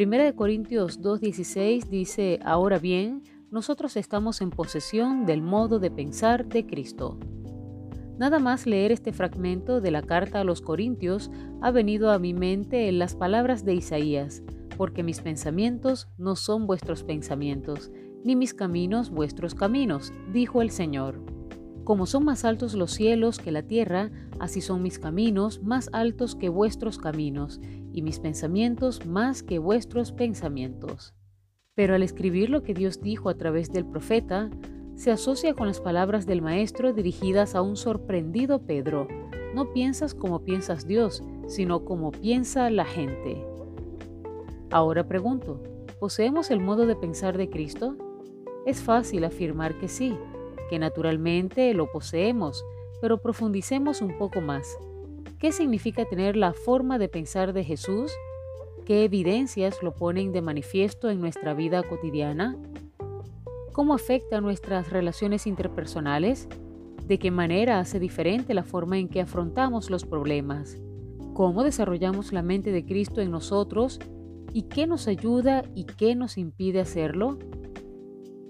Primera de Corintios 2.16 dice, Ahora bien, nosotros estamos en posesión del modo de pensar de Cristo. Nada más leer este fragmento de la carta a los Corintios ha venido a mi mente en las palabras de Isaías, porque mis pensamientos no son vuestros pensamientos, ni mis caminos vuestros caminos, dijo el Señor. Como son más altos los cielos que la tierra, así son mis caminos más altos que vuestros caminos, y mis pensamientos más que vuestros pensamientos. Pero al escribir lo que Dios dijo a través del profeta, se asocia con las palabras del Maestro dirigidas a un sorprendido Pedro. No piensas como piensas Dios, sino como piensa la gente. Ahora pregunto, ¿poseemos el modo de pensar de Cristo? Es fácil afirmar que sí, que naturalmente lo poseemos, pero profundicemos un poco más. ¿Qué significa tener la forma de pensar de Jesús? ¿Qué evidencias lo ponen de manifiesto en nuestra vida cotidiana? ¿Cómo afecta nuestras relaciones interpersonales? ¿De qué manera hace diferente la forma en que afrontamos los problemas? ¿Cómo desarrollamos la mente de Cristo en nosotros? ¿Y qué nos ayuda y qué nos impide hacerlo?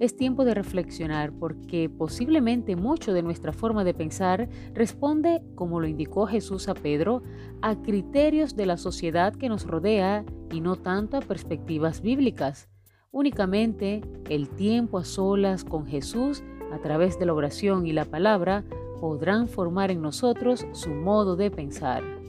Es tiempo de reflexionar porque posiblemente mucho de nuestra forma de pensar responde, como lo indicó Jesús a Pedro, a criterios de la sociedad que nos rodea y no tanto a perspectivas bíblicas. Únicamente el tiempo a solas con Jesús a través de la oración y la palabra podrán formar en nosotros su modo de pensar.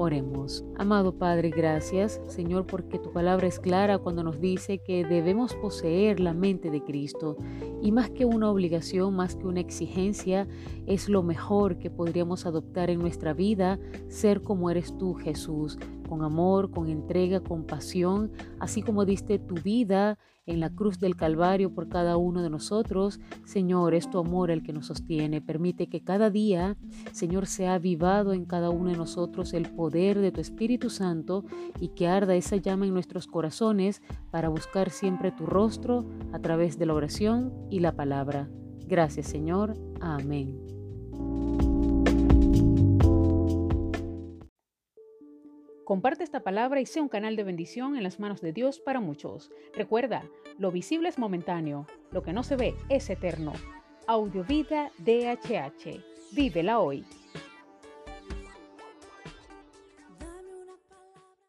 Oremos. Amado Padre, gracias, Señor, porque tu palabra es clara cuando nos dice que debemos poseer la mente de Cristo. Y más que una obligación, más que una exigencia, es lo mejor que podríamos adoptar en nuestra vida, ser como eres tú, Jesús, con amor, con entrega, con pasión, así como diste tu vida en la cruz del Calvario por cada uno de nosotros. Señor, es tu amor el que nos sostiene. Permite que cada día, Señor, sea avivado en cada uno de nosotros el poder de tu Espíritu Santo y que arda esa llama en nuestros corazones para buscar siempre tu rostro a través de la oración y la palabra. Gracias, Señor. Amén. Comparte esta palabra y sea un canal de bendición en las manos de Dios para muchos. Recuerda, lo visible es momentáneo, lo que no se ve es eterno. Audiovida DHH. Vívela hoy.